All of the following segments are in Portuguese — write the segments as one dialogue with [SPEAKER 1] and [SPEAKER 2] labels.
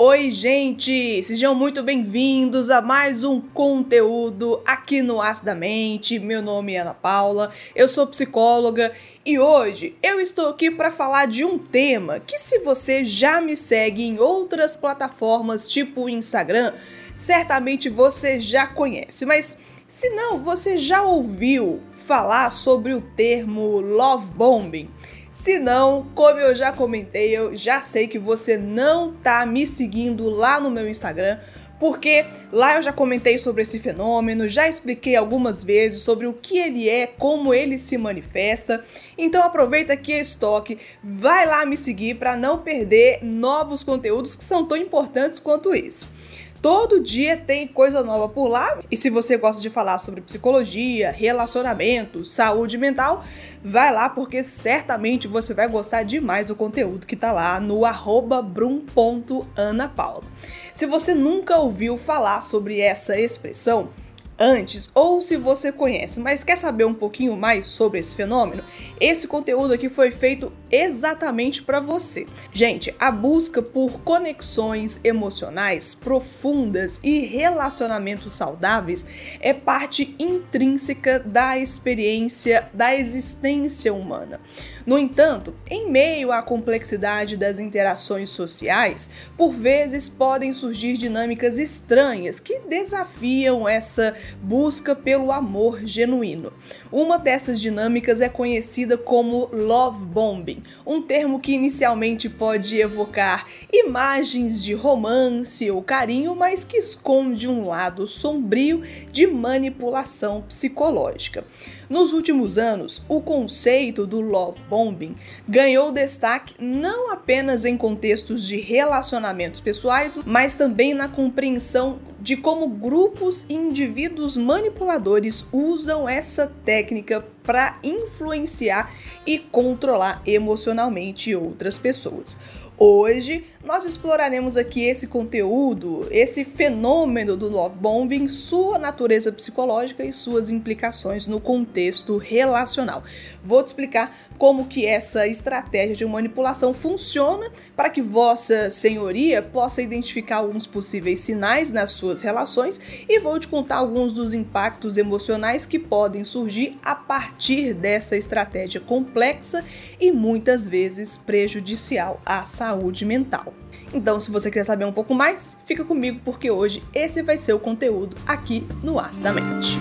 [SPEAKER 1] Oi, gente! Sejam muito bem-vindos a mais um conteúdo aqui no As da Mente. Meu nome é Ana Paula, eu sou psicóloga e hoje eu estou aqui para falar de um tema que, se você já me segue em outras plataformas, tipo Instagram, certamente você já conhece, mas se não, você já ouviu falar sobre o termo love bombing? Se não, como eu já comentei, eu já sei que você não tá me seguindo lá no meu Instagram, porque lá eu já comentei sobre esse fenômeno, já expliquei algumas vezes sobre o que ele é, como ele se manifesta. Então aproveita aqui a estoque, vai lá me seguir para não perder novos conteúdos que são tão importantes quanto esse. Todo dia tem coisa nova por lá. E se você gosta de falar sobre psicologia, relacionamento, saúde mental, vai lá porque certamente você vai gostar demais do conteúdo que tá lá no brum.anapaula. Se você nunca ouviu falar sobre essa expressão, antes ou se você conhece, mas quer saber um pouquinho mais sobre esse fenômeno, esse conteúdo aqui foi feito exatamente para você. Gente, a busca por conexões emocionais profundas e relacionamentos saudáveis é parte intrínseca da experiência da existência humana. No entanto, em meio à complexidade das interações sociais, por vezes podem surgir dinâmicas estranhas que desafiam essa busca pelo amor genuíno. Uma dessas dinâmicas é conhecida como love bombing, um termo que inicialmente pode evocar imagens de romance ou carinho, mas que esconde um lado sombrio de manipulação psicológica. Nos últimos anos, o conceito do love bombing ganhou destaque não apenas em contextos de relacionamentos pessoais, mas também na compreensão de como grupos e indivíduos manipuladores usam essa técnica para influenciar e controlar emocionalmente outras pessoas. Hoje nós exploraremos aqui esse conteúdo, esse fenômeno do love bombing, sua natureza psicológica e suas implicações no contexto relacional. Vou te explicar como que essa estratégia de manipulação funciona para que vossa senhoria possa identificar alguns possíveis sinais nas suas relações e vou te contar alguns dos impactos emocionais que podem surgir a partir dessa estratégia complexa e muitas vezes prejudicial à saúde mental. Então, se você quer saber um pouco mais, fica comigo porque hoje esse vai ser o conteúdo aqui no Acidamente.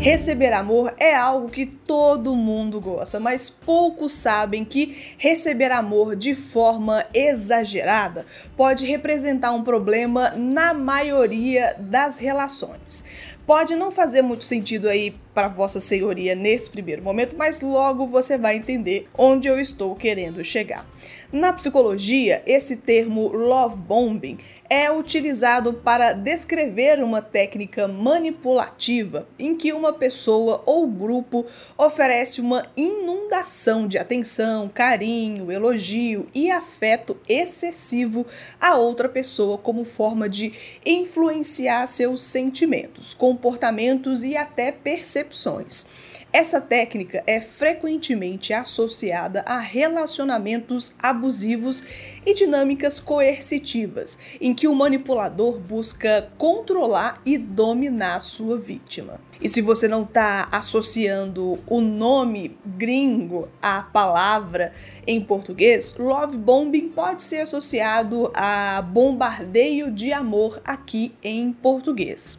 [SPEAKER 1] Receber amor é algo que todo mundo gosta, mas poucos sabem que receber amor de forma exagerada pode representar um problema na maioria das relações. Pode não fazer muito sentido aí para Vossa Senhoria nesse primeiro momento, mas logo você vai entender onde eu estou querendo chegar. Na psicologia, esse termo love bombing é utilizado para descrever uma técnica manipulativa em que uma pessoa ou grupo oferece uma inundação de atenção, carinho, elogio e afeto excessivo a outra pessoa como forma de influenciar seus sentimentos, comportamentos e até percepções. Essa técnica é frequentemente associada a relacionamentos abusivos e dinâmicas coercitivas, em que o manipulador busca controlar e dominar sua vítima. E se você não está associando o nome gringo à palavra em português, love bombing pode ser associado a bombardeio de amor aqui em português.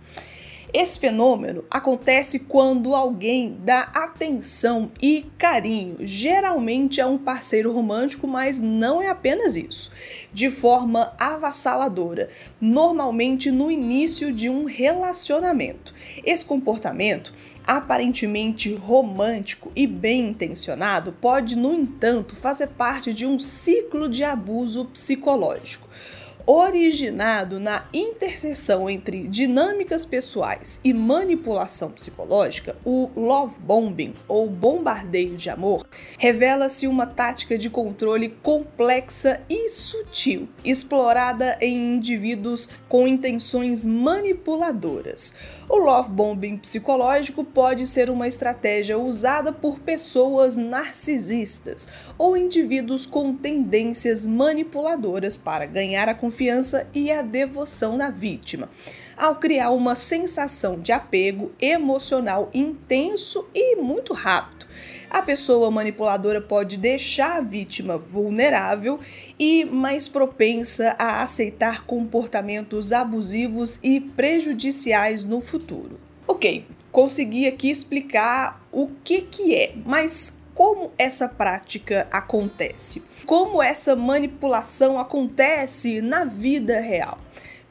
[SPEAKER 1] Esse fenômeno acontece quando alguém dá atenção e carinho, geralmente a um parceiro romântico, mas não é apenas isso, de forma avassaladora, normalmente no início de um relacionamento. Esse comportamento aparentemente romântico e bem intencionado pode, no entanto, fazer parte de um ciclo de abuso psicológico. Originado na interseção entre dinâmicas pessoais e manipulação psicológica, o love bombing, ou bombardeio de amor, revela-se uma tática de controle complexa e sutil, explorada em indivíduos com intenções manipuladoras. O love bombing psicológico pode ser uma estratégia usada por pessoas narcisistas ou indivíduos com tendências manipuladoras para ganhar a confiança e a devoção da vítima, ao criar uma sensação de apego emocional intenso e muito rápido. A pessoa manipuladora pode deixar a vítima vulnerável e mais propensa a aceitar comportamentos abusivos e prejudiciais no futuro. Ok, consegui aqui explicar o que, que é, mas como essa prática acontece? Como essa manipulação acontece na vida real?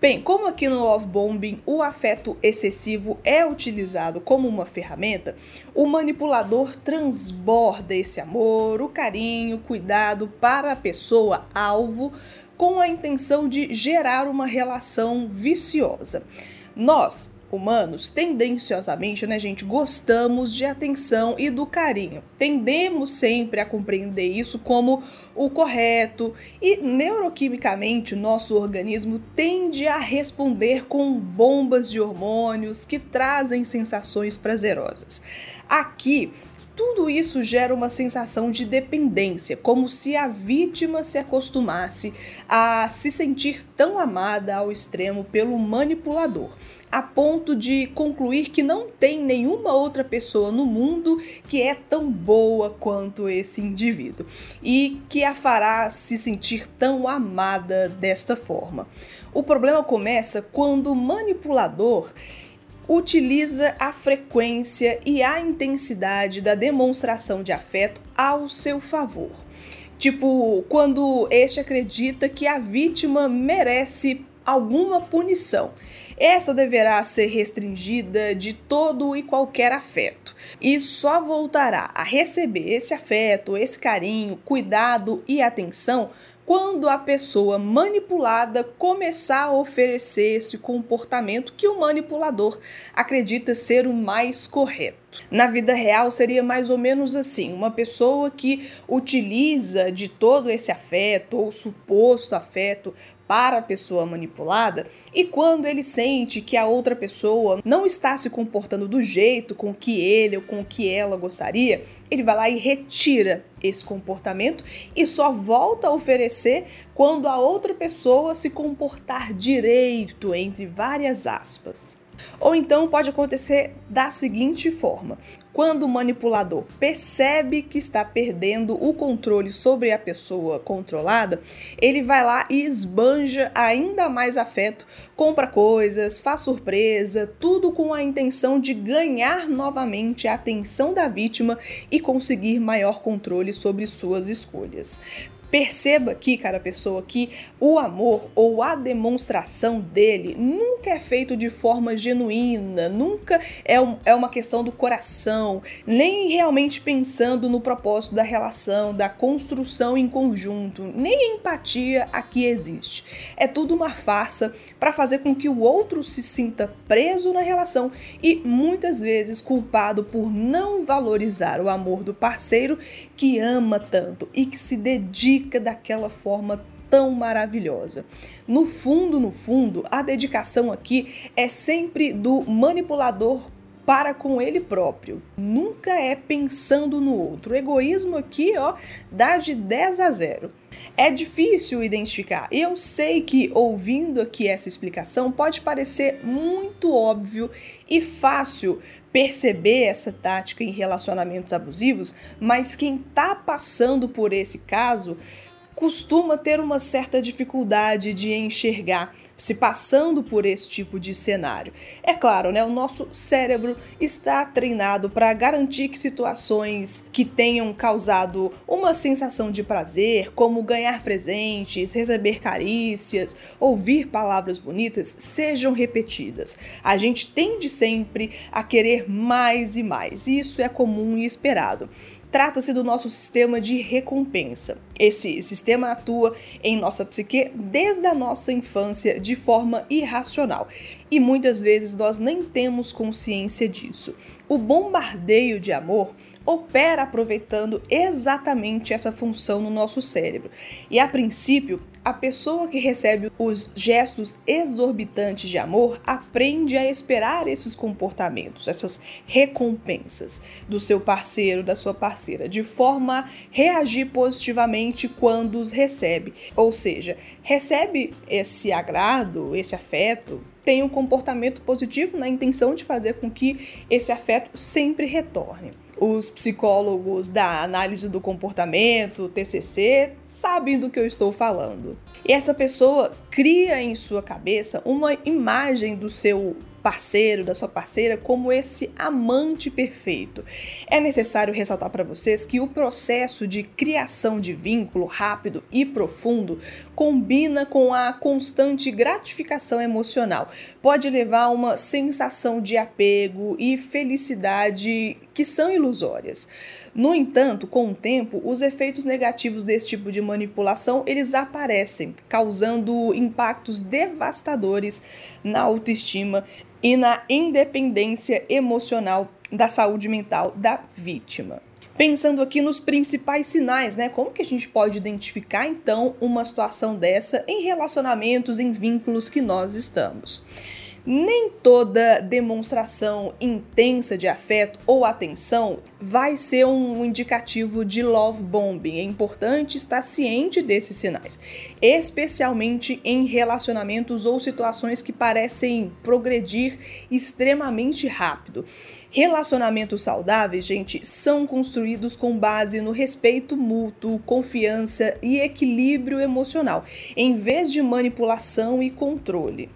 [SPEAKER 1] Bem, como aqui no Love Bombing o afeto excessivo é utilizado como uma ferramenta, o manipulador transborda esse amor, o carinho, cuidado para a pessoa alvo com a intenção de gerar uma relação viciosa. Nós, humanos, tendenciosamente, né, gente, gostamos de atenção e do carinho. Tendemos sempre a compreender isso como o correto e neuroquimicamente nosso organismo tende a responder com bombas de hormônios que trazem sensações prazerosas. Aqui, tudo isso gera uma sensação de dependência, como se a vítima se acostumasse a se sentir tão amada ao extremo pelo manipulador a ponto de concluir que não tem nenhuma outra pessoa no mundo que é tão boa quanto esse indivíduo e que a fará se sentir tão amada desta forma. O problema começa quando o manipulador utiliza a frequência e a intensidade da demonstração de afeto ao seu favor. Tipo, quando este acredita que a vítima merece alguma punição. Essa deverá ser restringida de todo e qualquer afeto e só voltará a receber esse afeto, esse carinho, cuidado e atenção quando a pessoa manipulada começar a oferecer esse comportamento que o manipulador acredita ser o mais correto. Na vida real seria mais ou menos assim: uma pessoa que utiliza de todo esse afeto ou suposto afeto para a pessoa manipulada, e quando ele sente que a outra pessoa não está se comportando do jeito com que ele ou com que ela gostaria, ele vai lá e retira esse comportamento e só volta a oferecer quando a outra pessoa se comportar direito, entre várias aspas. Ou então pode acontecer da seguinte forma: quando o manipulador percebe que está perdendo o controle sobre a pessoa controlada, ele vai lá e esbanja ainda mais afeto, compra coisas, faz surpresa, tudo com a intenção de ganhar novamente a atenção da vítima e conseguir maior controle sobre suas escolhas. Perceba aqui, cara pessoa, que o amor ou a demonstração dele nunca é feito de forma genuína, nunca é, um, é uma questão do coração, nem realmente pensando no propósito da relação, da construção em conjunto, nem empatia aqui existe. É tudo uma farsa para fazer com que o outro se sinta preso na relação e muitas vezes culpado por não valorizar o amor do parceiro que ama tanto e que se dedica daquela forma tão maravilhosa. No fundo, no fundo, a dedicação aqui é sempre do manipulador para com ele próprio. Nunca é pensando no outro. O egoísmo aqui, ó, dá de 10 a 0. É difícil identificar. Eu sei que ouvindo aqui essa explicação pode parecer muito óbvio e fácil perceber essa tática em relacionamentos abusivos, mas quem está passando por esse caso costuma ter uma certa dificuldade de enxergar se passando por esse tipo de cenário. É claro, né, o nosso cérebro está treinado para garantir que situações que tenham causado uma sensação de prazer, como ganhar presentes, receber carícias, ouvir palavras bonitas, sejam repetidas. A gente tende sempre a querer mais e mais. Isso é comum e esperado. Trata-se do nosso sistema de recompensa. Esse sistema atua em nossa psique desde a nossa infância de forma irracional e muitas vezes nós nem temos consciência disso. O bombardeio de amor opera aproveitando exatamente essa função no nosso cérebro. E a princípio, a pessoa que recebe os gestos exorbitantes de amor aprende a esperar esses comportamentos, essas recompensas do seu parceiro, da sua parceira, de forma a reagir positivamente quando os recebe. Ou seja, recebe esse agrado, esse afeto, tem um comportamento positivo na intenção de fazer com que esse afeto sempre retorne os psicólogos da análise do comportamento, TCC, sabem do que eu estou falando. E essa pessoa cria em sua cabeça uma imagem do seu parceiro, da sua parceira, como esse amante perfeito. É necessário ressaltar para vocês que o processo de criação de vínculo rápido e profundo combina com a constante gratificação emocional. Pode levar a uma sensação de apego e felicidade que são ilusórias. No entanto, com o tempo, os efeitos negativos desse tipo de manipulação, eles aparecem, causando impactos devastadores na autoestima e na independência emocional da saúde mental da vítima. Pensando aqui nos principais sinais, né? Como que a gente pode identificar então uma situação dessa em relacionamentos, em vínculos que nós estamos? Nem toda demonstração intensa de afeto ou atenção vai ser um indicativo de love bombing. É importante estar ciente desses sinais, especialmente em relacionamentos ou situações que parecem progredir extremamente rápido. Relacionamentos saudáveis, gente, são construídos com base no respeito mútuo, confiança e equilíbrio emocional, em vez de manipulação e controle.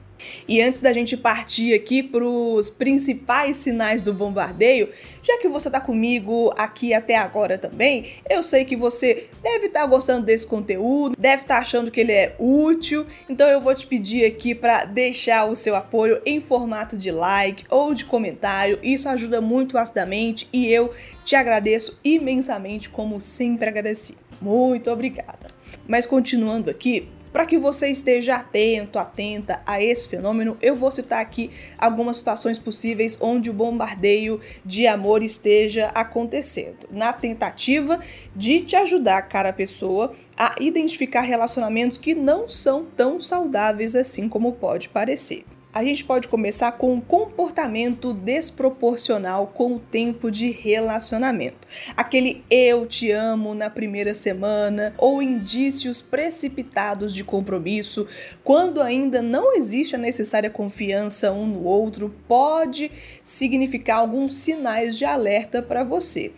[SPEAKER 1] E antes da gente partir aqui para os principais sinais do bombardeio, já que você está comigo aqui até agora também, eu sei que você deve estar tá gostando desse conteúdo, deve estar tá achando que ele é útil, então eu vou te pedir aqui para deixar o seu apoio em formato de like ou de comentário. Isso ajuda muito acidamente e eu te agradeço imensamente, como sempre agradeci. Muito obrigada. Mas continuando aqui, para que você esteja atento, atenta a esse fenômeno, eu vou citar aqui algumas situações possíveis onde o bombardeio de amor esteja acontecendo, na tentativa de te ajudar, cara pessoa, a identificar relacionamentos que não são tão saudáveis assim como pode parecer a gente pode começar com um comportamento desproporcional com o tempo de relacionamento. Aquele eu te amo na primeira semana ou indícios precipitados de compromisso, quando ainda não existe a necessária confiança um no outro, pode significar alguns sinais de alerta para você.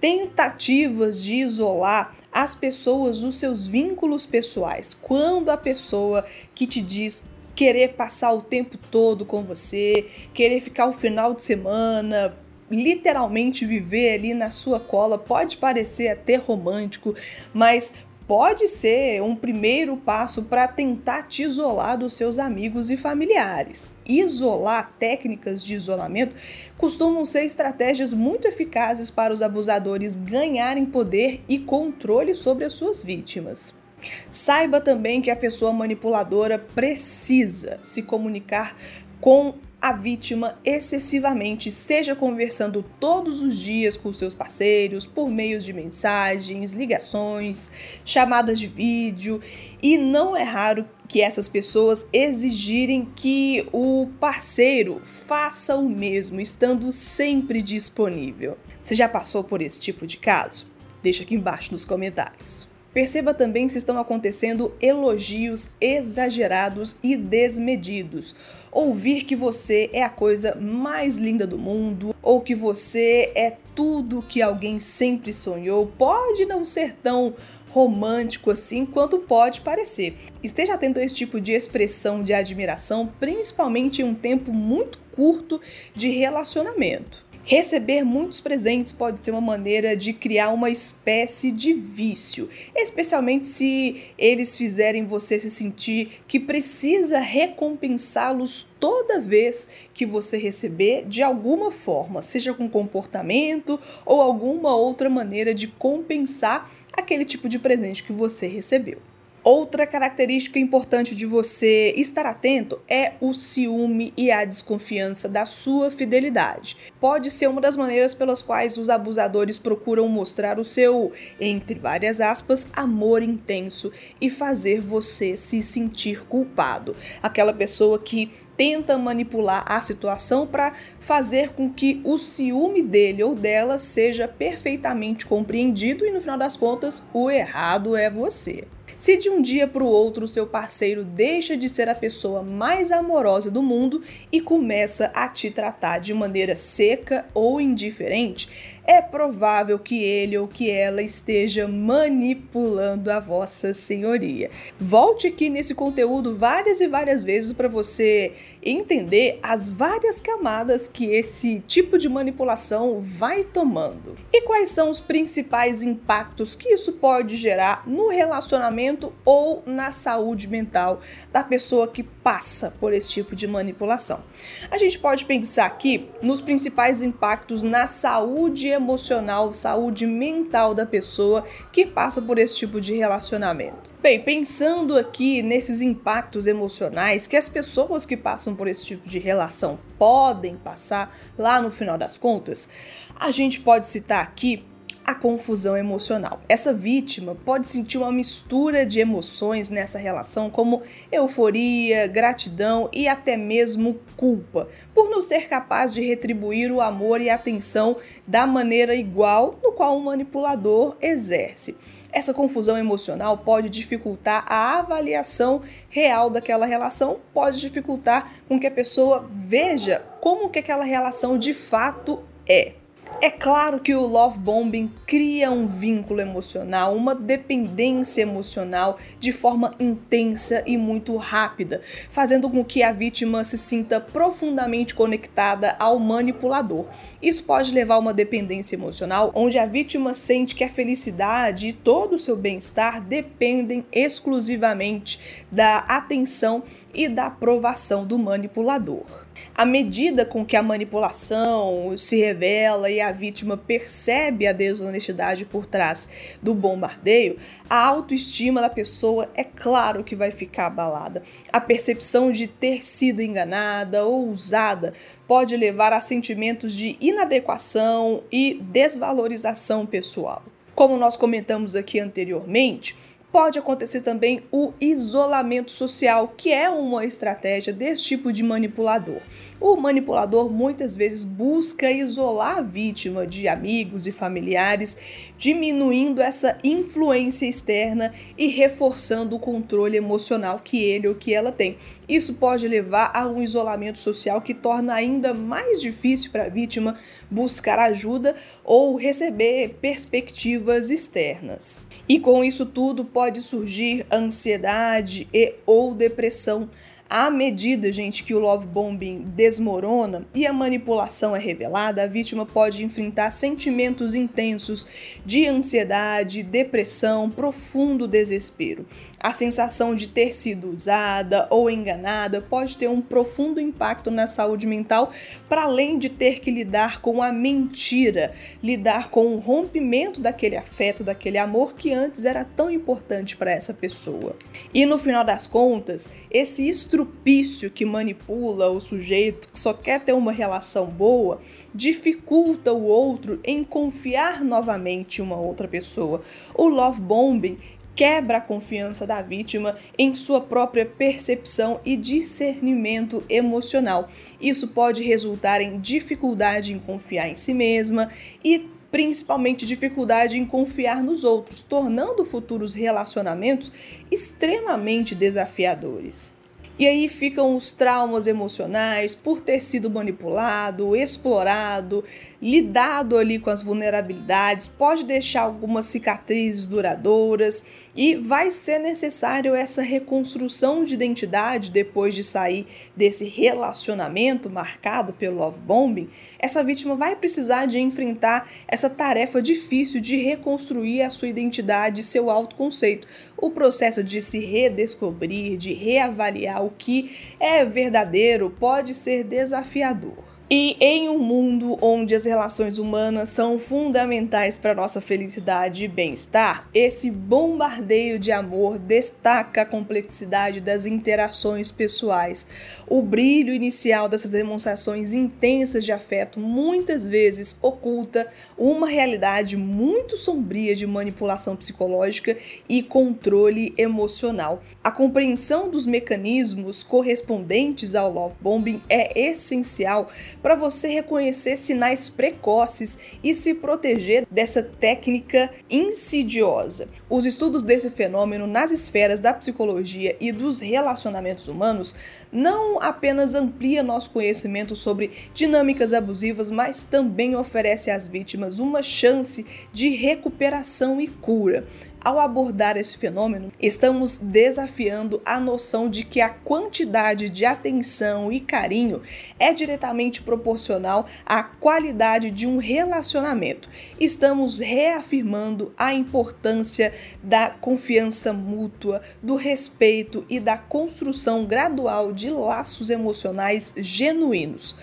[SPEAKER 1] Tentativas de isolar as pessoas dos seus vínculos pessoais. Quando a pessoa que te diz querer passar o tempo todo com você, querer ficar o final de semana, literalmente viver ali na sua cola, pode parecer até romântico, mas pode ser um primeiro passo para tentar te isolar dos seus amigos e familiares. Isolar técnicas de isolamento costumam ser estratégias muito eficazes para os abusadores ganharem poder e controle sobre as suas vítimas. Saiba também que a pessoa manipuladora precisa se comunicar com a vítima excessivamente, seja conversando todos os dias com seus parceiros, por meio de mensagens, ligações, chamadas de vídeo, e não é raro que essas pessoas exigirem que o parceiro faça o mesmo, estando sempre disponível. Você já passou por esse tipo de caso? Deixa aqui embaixo nos comentários. Perceba também se estão acontecendo elogios exagerados e desmedidos. Ouvir que você é a coisa mais linda do mundo ou que você é tudo que alguém sempre sonhou pode não ser tão romântico assim quanto pode parecer. Esteja atento a esse tipo de expressão de admiração, principalmente em um tempo muito curto de relacionamento. Receber muitos presentes pode ser uma maneira de criar uma espécie de vício, especialmente se eles fizerem você se sentir que precisa recompensá-los toda vez que você receber de alguma forma, seja com comportamento ou alguma outra maneira de compensar aquele tipo de presente que você recebeu. Outra característica importante de você estar atento é o ciúme e a desconfiança da sua fidelidade. Pode ser uma das maneiras pelas quais os abusadores procuram mostrar o seu, entre várias aspas, amor intenso e fazer você se sentir culpado. Aquela pessoa que tenta manipular a situação para fazer com que o ciúme dele ou dela seja perfeitamente compreendido e no final das contas o errado é você. Se de um dia para o outro seu parceiro deixa de ser a pessoa mais amorosa do mundo e começa a te tratar de maneira seca ou indiferente, é provável que ele ou que ela esteja manipulando a vossa senhoria. Volte aqui nesse conteúdo várias e várias vezes para você entender as várias camadas que esse tipo de manipulação vai tomando. E quais são os principais impactos que isso pode gerar no relacionamento ou na saúde mental da pessoa que passa por esse tipo de manipulação. A gente pode pensar aqui nos principais impactos na saúde emocional, saúde mental da pessoa que passa por esse tipo de relacionamento. Bem, pensando aqui nesses impactos emocionais que as pessoas que passam por esse tipo de relação podem passar lá no final das contas, a gente pode citar aqui a confusão emocional. Essa vítima pode sentir uma mistura de emoções nessa relação, como euforia, gratidão e até mesmo culpa, por não ser capaz de retribuir o amor e a atenção da maneira igual no qual o manipulador exerce. Essa confusão emocional pode dificultar a avaliação real daquela relação, pode dificultar com que a pessoa veja como que aquela relação de fato é. É claro que o love bombing cria um vínculo emocional, uma dependência emocional de forma intensa e muito rápida, fazendo com que a vítima se sinta profundamente conectada ao manipulador. Isso pode levar a uma dependência emocional onde a vítima sente que a felicidade e todo o seu bem-estar dependem exclusivamente da atenção e da aprovação do manipulador. À medida com que a manipulação se revela e a vítima percebe a desonestidade por trás do bombardeio, a autoestima da pessoa é claro que vai ficar abalada. A percepção de ter sido enganada ou usada pode levar a sentimentos de inadequação e desvalorização pessoal. Como nós comentamos aqui anteriormente, Pode acontecer também o isolamento social, que é uma estratégia desse tipo de manipulador. O manipulador muitas vezes busca isolar a vítima de amigos e familiares, diminuindo essa influência externa e reforçando o controle emocional que ele ou que ela tem. Isso pode levar a um isolamento social que torna ainda mais difícil para a vítima buscar ajuda ou receber perspectivas externas. E com isso tudo pode surgir ansiedade e ou depressão à medida, gente, que o love bombing desmorona e a manipulação é revelada, a vítima pode enfrentar sentimentos intensos de ansiedade, depressão, profundo desespero. A sensação de ter sido usada ou enganada pode ter um profundo impacto na saúde mental, para além de ter que lidar com a mentira, lidar com o rompimento daquele afeto, daquele amor que antes era tão importante para essa pessoa. E no final das contas, esse estrupício que manipula o sujeito que só quer ter uma relação boa dificulta o outro em confiar novamente em uma outra pessoa. O love bombing quebra a confiança da vítima em sua própria percepção e discernimento emocional. Isso pode resultar em dificuldade em confiar em si mesma e principalmente dificuldade em confiar nos outros, tornando futuros relacionamentos extremamente desafiadores. E aí ficam os traumas emocionais por ter sido manipulado, explorado, lidado ali com as vulnerabilidades, pode deixar algumas cicatrizes duradouras e vai ser necessário essa reconstrução de identidade depois de sair desse relacionamento marcado pelo love bombing. Essa vítima vai precisar de enfrentar essa tarefa difícil de reconstruir a sua identidade e seu autoconceito. O processo de se redescobrir, de reavaliar o que é verdadeiro pode ser desafiador. E em um mundo onde as relações humanas são fundamentais para nossa felicidade e bem-estar, esse bombardeio de amor destaca a complexidade das interações pessoais. O brilho inicial dessas demonstrações intensas de afeto muitas vezes oculta uma realidade muito sombria de manipulação psicológica e controle emocional. A compreensão dos mecanismos correspondentes ao love bombing é essencial para você reconhecer sinais precoces e se proteger dessa técnica insidiosa. Os estudos desse fenômeno nas esferas da psicologia e dos relacionamentos humanos não apenas amplia nosso conhecimento sobre dinâmicas abusivas, mas também oferece às vítimas uma chance de recuperação e cura. Ao abordar esse fenômeno, estamos desafiando a noção de que a quantidade de atenção e carinho é diretamente proporcional à qualidade de um relacionamento. Estamos reafirmando a importância da confiança mútua, do respeito e da construção gradual de laços emocionais genuínos.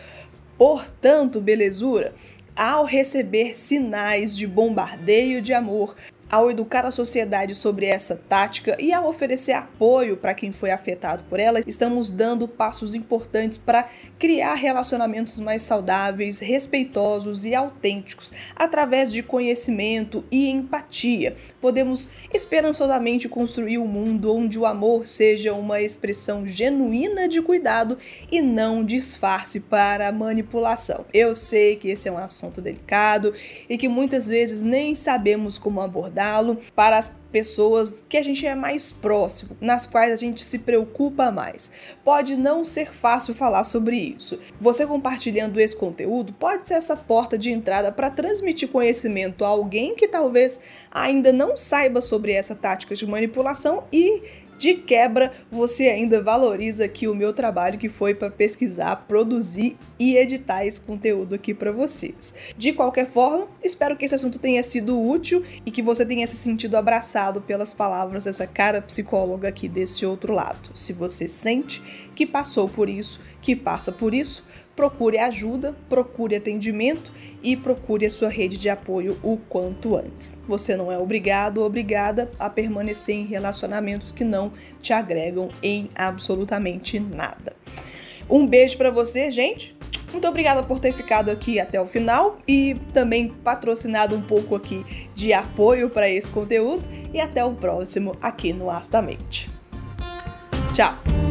[SPEAKER 1] Portanto, belezura, ao receber sinais de bombardeio de amor, ao educar a sociedade sobre essa tática e ao oferecer apoio para quem foi afetado por ela, estamos dando passos importantes para criar relacionamentos mais saudáveis, respeitosos e autênticos através de conhecimento e empatia. Podemos esperançosamente construir um mundo onde o amor seja uma expressão genuína de cuidado e não disfarce para manipulação. Eu sei que esse é um assunto delicado e que muitas vezes nem sabemos como abordar abordá-lo para as pessoas que a gente é mais próximo, nas quais a gente se preocupa mais. Pode não ser fácil falar sobre isso. Você compartilhando esse conteúdo pode ser essa porta de entrada para transmitir conhecimento a alguém que talvez ainda não saiba sobre essa tática de manipulação e de quebra, você ainda valoriza aqui o meu trabalho que foi para pesquisar, produzir e editar esse conteúdo aqui para vocês. De qualquer forma, espero que esse assunto tenha sido útil e que você tenha se sentido abraçado pelas palavras dessa cara psicóloga aqui desse outro lado. Se você sente que passou por isso, que passa por isso, procure ajuda, procure atendimento e procure a sua rede de apoio o quanto antes. Você não é obrigado ou obrigada a permanecer em relacionamentos que não te agregam em absolutamente nada. Um beijo para você, gente. Muito obrigada por ter ficado aqui até o final e também patrocinado um pouco aqui de apoio para esse conteúdo e até o próximo aqui no Astamente. Tchau.